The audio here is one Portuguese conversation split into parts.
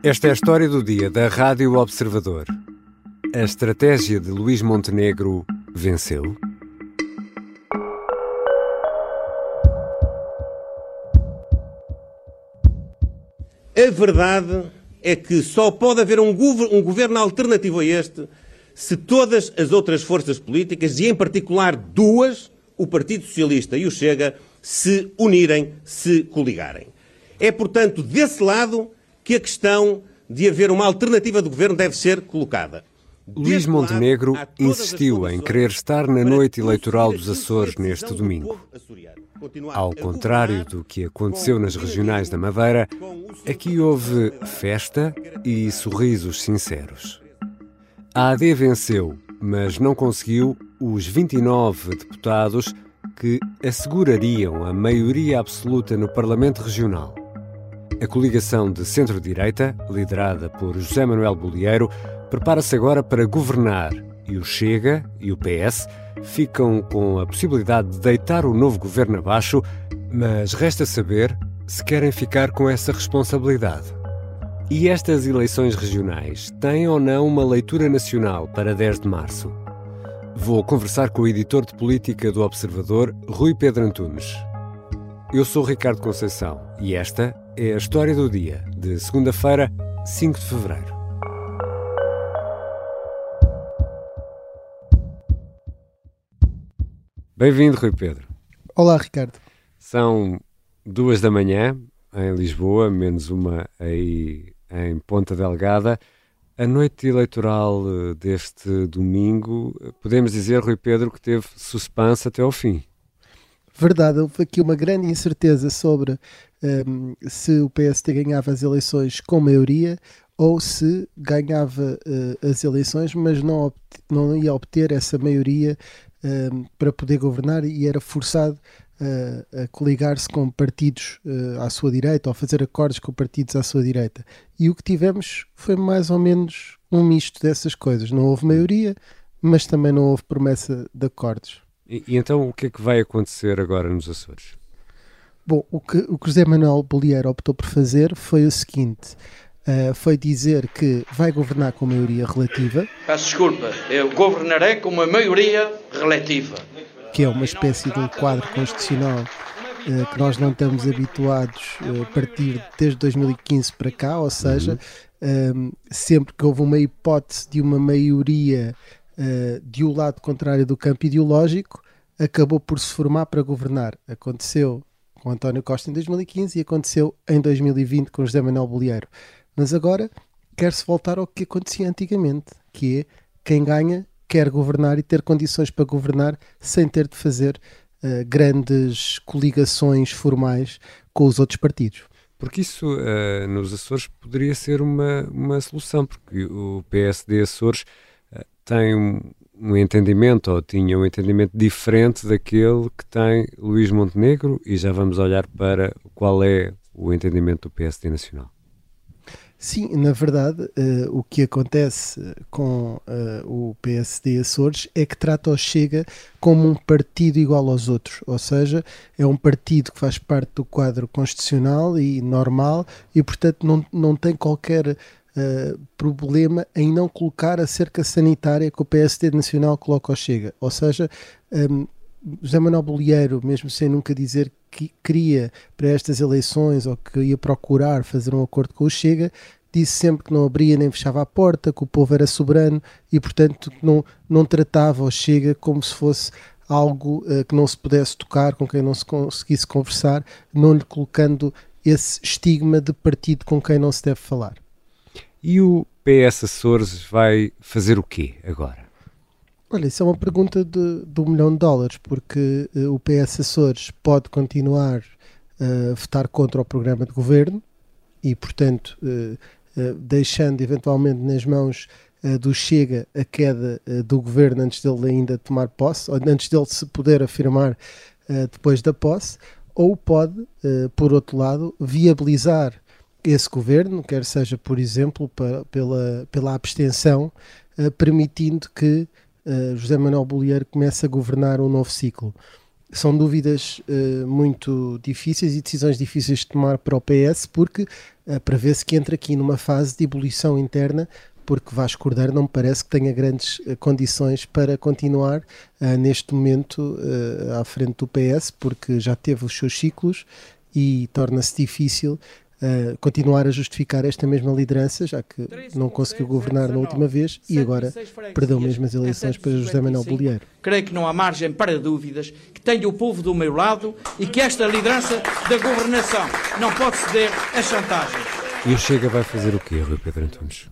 Esta é a história do dia da Rádio Observador. A estratégia de Luís Montenegro venceu? A verdade é que só pode haver um, gover um governo alternativo a este se todas as outras forças políticas, e em particular duas, o Partido Socialista e o Chega, se unirem, se coligarem. É, portanto, desse lado que a questão de haver uma alternativa de governo deve ser colocada. Luís Montenegro insistiu em querer estar na noite eleitoral dos Açores neste domingo. Ao contrário do que aconteceu nas regionais da Madeira, aqui houve festa e sorrisos sinceros. A AD venceu, mas não conseguiu os 29 deputados que assegurariam a maioria absoluta no Parlamento Regional. A coligação de centro-direita, liderada por José Manuel Bolieiro, prepara-se agora para governar e o Chega e o PS ficam com a possibilidade de deitar o novo governo abaixo, mas resta saber se querem ficar com essa responsabilidade. E estas eleições regionais têm ou não uma leitura nacional para 10 de março? Vou conversar com o editor de política do Observador, Rui Pedro Antunes. Eu sou Ricardo Conceição e esta é a história do dia, de segunda-feira, 5 de fevereiro. Bem-vindo, Rui Pedro. Olá, Ricardo. São duas da manhã em Lisboa, menos uma aí em Ponta Delgada. A noite eleitoral eh, deste domingo, podemos dizer, Rui Pedro, que teve suspense até ao fim. Verdade, houve aqui uma grande incerteza sobre um, se o PST ganhava as eleições com maioria ou se ganhava uh, as eleições, mas não, não ia obter essa maioria uh, para poder governar e era forçado uh, a coligar-se com partidos uh, à sua direita ou fazer acordos com partidos à sua direita. E o que tivemos foi mais ou menos um misto dessas coisas. Não houve maioria, mas também não houve promessa de acordos. E, e então o que é que vai acontecer agora nos Açores? Bom, o que, o José Manuel Bolieiro optou por fazer foi o seguinte: uh, foi dizer que vai governar com maioria relativa. Peço desculpa, eu governarei com uma maioria relativa. Que é uma espécie de quadro constitucional uh, que nós não estamos habituados uh, a partir desde 2015 para cá, ou seja, uhum. sempre que houve uma hipótese de uma maioria de um lado contrário do campo ideológico, acabou por se formar para governar. Aconteceu com António Costa em 2015 e aconteceu em 2020 com José Manuel Bolieiro. Mas agora quer-se voltar ao que acontecia antigamente, que é quem ganha quer governar e ter condições para governar sem ter de fazer uh, grandes coligações formais com os outros partidos. Porque isso uh, nos Açores poderia ser uma, uma solução, porque o PSD Açores uh, tem um, entendimento, ou tinha um entendimento diferente daquele que tem Luís Montenegro, e já vamos olhar para qual é o entendimento do PSD Nacional. Sim, na verdade, uh, o que acontece com uh, o PSD Açores é que trata o Chega como um partido igual aos outros, ou seja, é um partido que faz parte do quadro constitucional e normal e, portanto, não, não tem qualquer uh, problema em não colocar a cerca sanitária que o PSD Nacional coloca ao Chega. Ou seja, um, José Manuel Bolieiro, mesmo sem nunca dizer que queria para estas eleições ou que ia procurar fazer um acordo com o Chega, disse sempre que não abria nem fechava a porta, que o povo era soberano e, portanto, não, não tratava o Chega como se fosse algo uh, que não se pudesse tocar, com quem não se conseguisse conversar, não lhe colocando esse estigma de partido com quem não se deve falar. E o PS Açores vai fazer o quê agora? Olha, isso é uma pergunta de, de um milhão de dólares, porque uh, o PS Açores pode continuar a votar contra o programa de governo e, portanto, uh, deixando eventualmente nas mãos do Chega a queda do governo antes dele ainda tomar posse, ou antes dele se poder afirmar depois da posse, ou pode, por outro lado, viabilizar esse governo, quer seja, por exemplo, para, pela, pela abstenção, permitindo que uh, José Manuel Bolieiro começa a governar um novo ciclo. são dúvidas uh, muito difíceis e decisões difíceis de tomar para o PS, porque uh, prevê-se que entra aqui numa fase de ebulição interna, porque Vasco Cordeiro não me parece que tenha grandes uh, condições para continuar neste momento à frente do PS, porque já teve os seus ciclos e torna-se difícil uh, continuar a justificar esta mesma liderança, já que não conseguiu governar na última vez e agora perdeu mesmo as eleições para José Manuel Bolieiro. Creio que não há margem para dúvidas, que tenho o povo do meu lado e que esta liderança da governação não pode ceder a chantagens. E o Chega vai fazer o quê, Rui Pedro Antunes?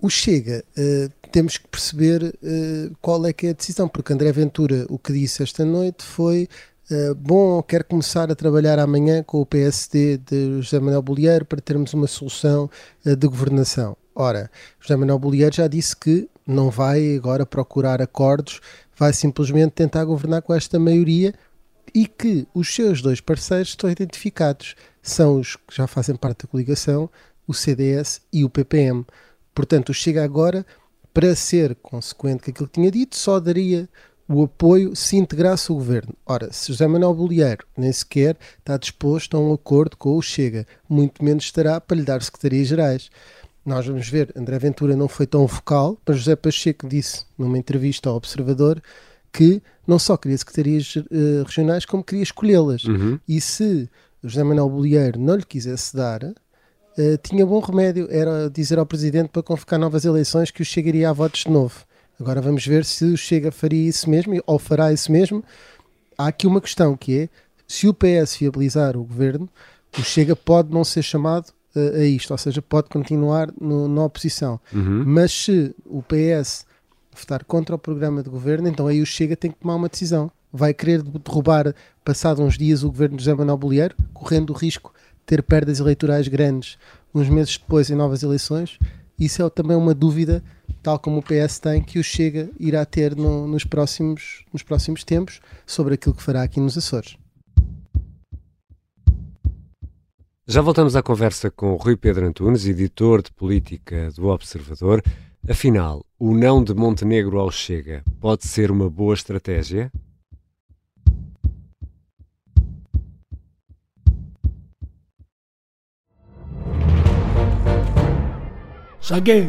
O Chega, uh, temos que perceber uh, qual é que é a decisão, porque André Ventura o que disse esta noite foi bom, quero começar a trabalhar amanhã com o PSD de José Manuel Bolieiro para termos uma solução uh, de governação. Ora, José Manuel Bolieiro já disse que não vai agora procurar acordos, vai simplesmente tentar governar com esta maioria e que os seus dois parceiros estão identificados. São os que já fazem parte da coligação, o CDS e o PPM. Portanto, chega agora para ser consequente com aquilo que tinha dito, só daria o apoio se integrasse o governo. Ora, se José Manuel Bolieiro nem sequer está disposto a um acordo com o Chega, muito menos estará para lhe dar secretarias gerais. Nós vamos ver, André Ventura não foi tão vocal, mas José Pacheco disse numa entrevista ao Observador que não só queria secretarias uh, regionais, como queria escolhê-las. Uhum. E se José Manuel Bolieiro não lhe quisesse dar, uh, tinha bom remédio, era dizer ao Presidente para convocar novas eleições que o chegaria a votos de novo. Agora vamos ver se o Chega faria isso mesmo ou fará isso mesmo. Há aqui uma questão que é: se o PS viabilizar o governo, o Chega pode não ser chamado uh, a isto, ou seja, pode continuar no, na oposição. Uhum. Mas se o PS votar contra o programa de governo, então aí o Chega tem que tomar uma decisão. Vai querer derrubar, passado uns dias, o governo de José Manuel Bolieiro, correndo o risco de ter perdas eleitorais grandes uns meses depois em novas eleições. Isso é também uma dúvida tal como o PS tem, que o Chega irá ter no, nos, próximos, nos próximos tempos sobre aquilo que fará aqui nos Açores. Já voltamos à conversa com Rui Pedro Antunes, editor de política do Observador. Afinal, o não de Montenegro ao Chega pode ser uma boa estratégia? Saguei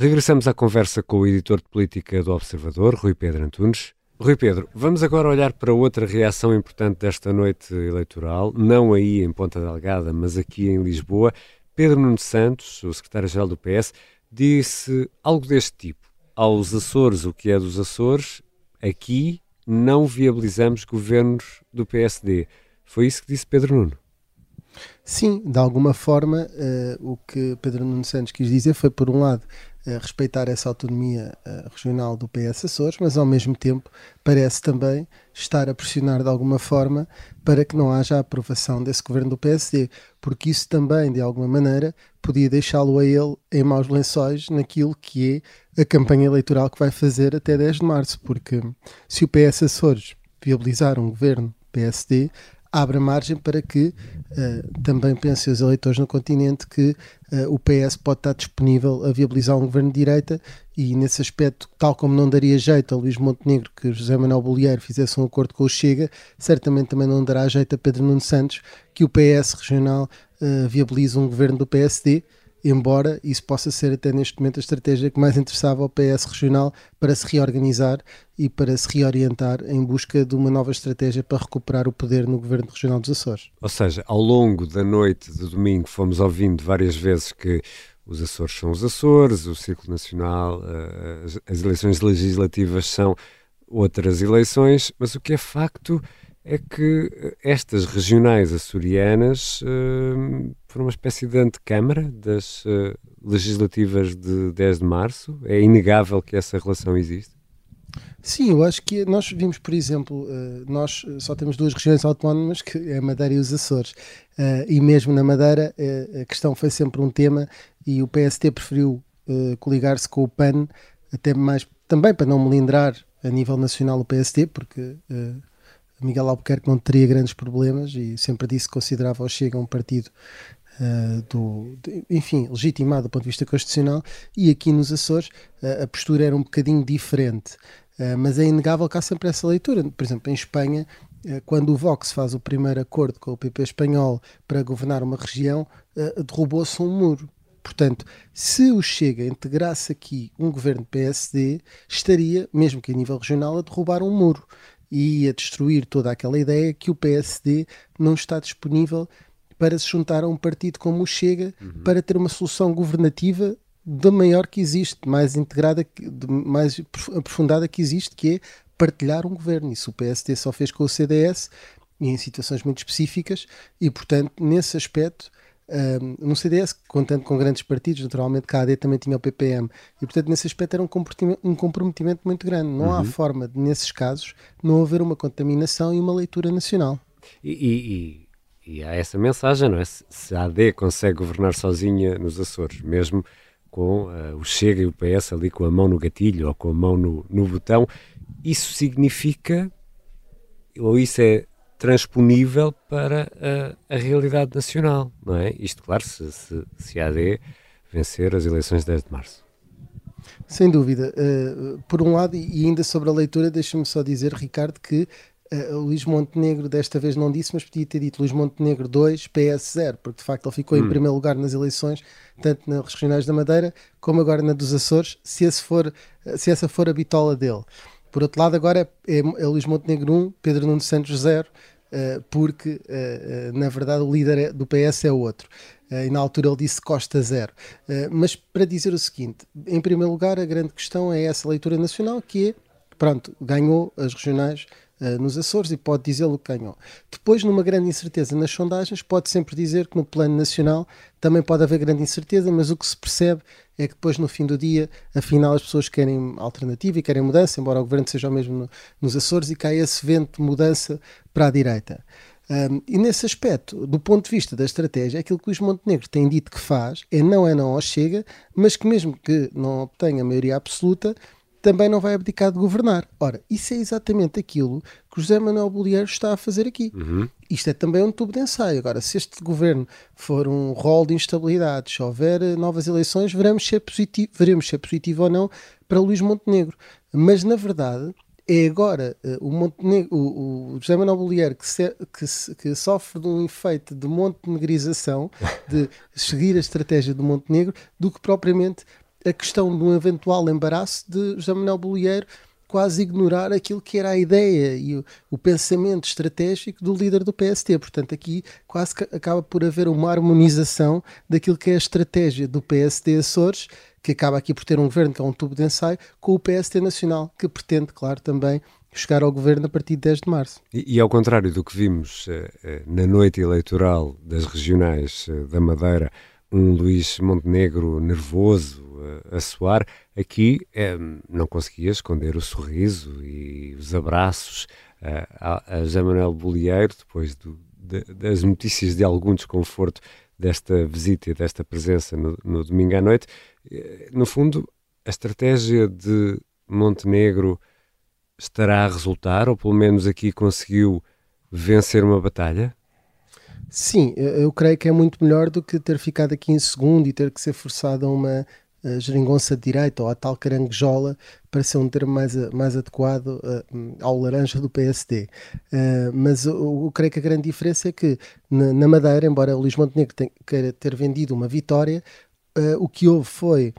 Regressamos à conversa com o editor de política do Observador, Rui Pedro Antunes. Rui Pedro, vamos agora olhar para outra reação importante desta noite eleitoral, não aí em Ponta Delgada, mas aqui em Lisboa. Pedro Nuno Santos, o secretário-geral do PS, disse algo deste tipo. Aos Açores, o que é dos Açores, aqui não viabilizamos governos do PSD. Foi isso que disse Pedro Nuno. Sim, de alguma forma, uh, o que Pedro Nuno Santos quis dizer foi, por um lado, respeitar essa autonomia uh, regional do PS Açores, mas ao mesmo tempo parece também estar a pressionar de alguma forma para que não haja a aprovação desse governo do PSD, porque isso também, de alguma maneira, podia deixá-lo a ele em maus lençóis naquilo que é a campanha eleitoral que vai fazer até 10 de março, porque se o PS Açores viabilizar um governo PSD, abre margem para que uh, também pensem os eleitores no continente que uh, o PS pode estar disponível a viabilizar um governo de direita e nesse aspecto, tal como não daria jeito a Luís Montenegro que José Manuel Bolieiro fizesse um acordo com o Chega, certamente também não dará jeito a Pedro Nuno Santos que o PS regional uh, viabilize um governo do PSD embora isso possa ser até neste momento a estratégia que mais interessava ao PS regional para se reorganizar e para se reorientar em busca de uma nova estratégia para recuperar o poder no governo regional dos Açores. Ou seja, ao longo da noite de domingo fomos ouvindo várias vezes que os Açores são os Açores, o Círculo Nacional, eh, as eleições legislativas são outras eleições, mas o que é facto é que eh, estas regionais açorianas uh, foram uma espécie de antecâmara das uh, legislativas de 10 de março. É inegável que essa relação existe. Sim, eu acho que nós vimos, por exemplo, eh, nós só temos duas regiões autónomas, que é a Madeira e os Açores, eh, e mesmo na Madeira eh, a questão foi sempre um tema e o PST preferiu coligar-se com o PAN, até mais também para não melindrar a nível nacional o PST, porque Miguel Albuquerque não teria grandes problemas e sempre disse que considerava o Chega um partido Uh, do, de, enfim, legitimado do ponto de vista constitucional, e aqui nos Açores uh, a postura era um bocadinho diferente. Uh, mas é inegável que há sempre essa leitura. Por exemplo, em Espanha, quando o Vox faz o primeiro acordo com o PP espanhol para governar uma região, derrubou-se um muro. Portanto, se o Chega integrasse aqui um governo PSD, estaria, mesmo que a nível regional, a derrubar um muro e a destruir toda aquela ideia que o PSD não está disponível para se juntar a um partido como o Chega uhum. para ter uma solução governativa da maior que existe, mais integrada, mais aprofundada que existe, que é partilhar um governo. Isso o PSD só fez com o CDS e em situações muito específicas e, portanto, nesse aspecto, um, no CDS, contando com grandes partidos, naturalmente a AD também tinha o PPM, e portanto nesse aspecto era um comprometimento, um comprometimento muito grande. Não uhum. há forma de, nesses casos, não haver uma contaminação e uma leitura nacional. E, e, e, há essa mensagem, não é? Se a AD consegue governar sozinha nos Açores, mesmo com uh, o Chega e o PS ali com a mão no gatilho ou com a mão no, no botão, isso significa, ou isso é transponível para a, a, realidade nacional, não é? Isto, claro, se, se, se a AD vencer as eleições de 10 de março. Sem dúvida. Uh, por um lado, e ainda sobre a leitura, deixa-me só dizer, Ricardo, que uh, o Luís Montenegro desta vez não disse, mas podia ter dito Luís Montenegro 2, PS 0, porque de facto ele ficou hum. em primeiro lugar nas eleições, tanto nas regionais da Madeira como agora na dos Açores, se, for, se essa for a bitola dele. Por outro lado, agora é, é Luís Montenegro 1, Pedro Nuno Santos 0, uh, porque uh, na verdade o líder é, do PS é outro. e na altura ele disse Costa 0. mas para dizer o seguinte, em primeiro lugar, a grande questão é essa leitura nacional que é, pronto, ganhou as regionais uh, nos Açores e pode dizê-lo que ganhou. Depois, numa grande incerteza nas sondagens, pode sempre dizer que no plano nacional também pode haver grande incerteza, mas o que se percebe é que depois, no fim do dia, afinal, as pessoas querem alternativa e querem mudança, embora o governo seja o mesmo no, nos Açores, e cai esse vento de mudança para a direita. Um, e nesse aspecto, do ponto de vista da estratégia, aquilo que Luís Montenegro tem dito que faz é não é não ao Chega, mas que mesmo que não obtenha maioria absoluta, também não vai abdicar de governar. Ora, isso é exatamente aquilo que o José Manuel Bolieiro está a fazer aqui. Uhum. Isto é também um tubo de ensaio. Agora, se este governo for um rol de instabilidades, se houver eh, novas eleições, veremos se é positivo, veremos se é positivo ou não para Luís Montenegro. Mas, na verdade, é agora uh, o, Montenegro, o, o José Manuel Bolieiro que, se, que, que, sofre de um efeito de montenegrização, de seguir a estratégia do Montenegro, do que propriamente a questão de um eventual embaraço de José Manuel Bolieiro quase ignorar aquilo que era a ideia e o, o, pensamento estratégico do líder do PST. Portanto, aqui quase acaba por haver uma harmonização daquilo que é a estratégia do PST Açores, que acaba aqui por ter um governo que é um tubo de ensaio, com o PST Nacional, que pretende, claro, também chegar ao governo a partir de 10 de março. E, e ao contrário do que vimos uh, uh, na noite eleitoral das regionais uh, da Madeira, um Luís Montenegro nervoso, a, a soar, aqui é, não conseguia esconder o sorriso e os abraços a, a José Manuel Bolieiro, depois do, de, das notícias de algum desconforto desta visita e desta presença no, no domingo à noite. Eh, no fundo, a estratégia de Montenegro estará a resultar, ou pelo menos aqui conseguiu vencer uma batalha? Sim, eu creio que é muito melhor do que ter ficado aqui em segundo e ter que ser forçado a uma a geringonça de direita ou a tal caranguejola para ser um termo mais, mais adequado uh, ao laranja do PSD. Uh, mas eu, eu, creio que a grande diferença é que na, na Madeira, embora o Luís Montenegro tenha, queira ter vendido uma vitória, uh, o que houve foi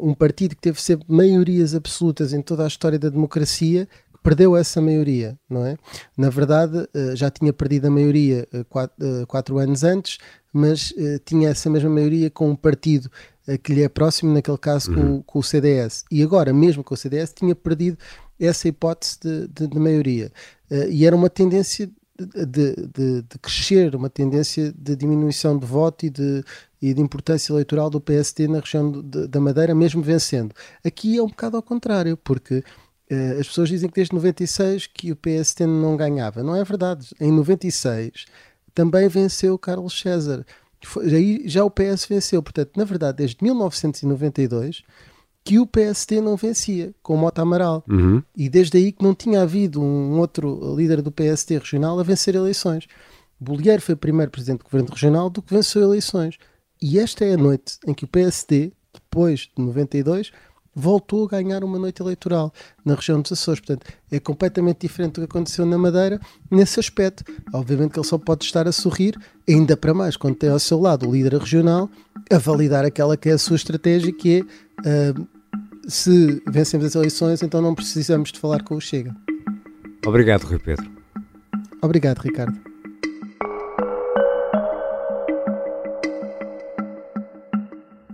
um partido que teve sempre maiorias absolutas em toda a história da democracia perdeu essa maioria, não é? Na verdade, eh, já tinha perdido a maioria eh, quatro, eh, quatro anos antes, mas tinha essa mesma maioria com um partido que lhe é próximo, naquele caso uhum. com, com, o CDS. E agora, mesmo com o CDS, tinha perdido essa hipótese de, de, de maioria. E era uma tendência de, de, de, crescer, uma tendência de diminuição de voto e de, e de importância eleitoral do PST na região de, da Madeira, mesmo vencendo. Aqui é um bocado ao contrário, porque Uh, as pessoas dizem que desde 96 que o PST não ganhava. Não é verdade. Em 96 também venceu Carlos César. Foi, aí já o PS venceu. Portanto, na verdade, desde 1992 que o PST não vencia, com Mota Amaral. Uhum. E desde aí que não tinha havido um outro líder do PST regional a vencer eleições. Bolieiro foi o primeiro presidente do governo regional do que venceu eleições. E esta é a noite em que o PSD, depois de 92, voltou a ganhar uma noite eleitoral na região dos Açores. Portanto, é completamente diferente do que aconteceu na Madeira nesse aspecto. Obviamente que ele só pode estar a sorrir, ainda para mais, quando tem ao seu lado o líder regional a validar aquela que é a sua estratégia, que é uh, se vencemos as eleições, então não precisamos de falar com o Chega. Obrigado, Rui Pedro. Obrigado, Ricardo.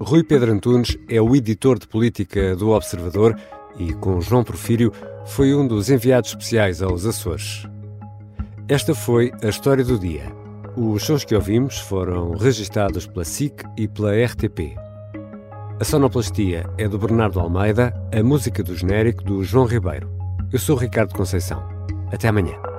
Rui Pedro Antunes é o editor de política do Observador e, com João Porfírio, foi um dos enviados especiais aos Açores. Esta foi a história do dia. Os sons que ouvimos foram registados pela SIC e pela RTP. A sonoplastia é do Bernardo Almeida, a música do genérico do João Ribeiro. Eu sou Ricardo Conceição. Até amanhã.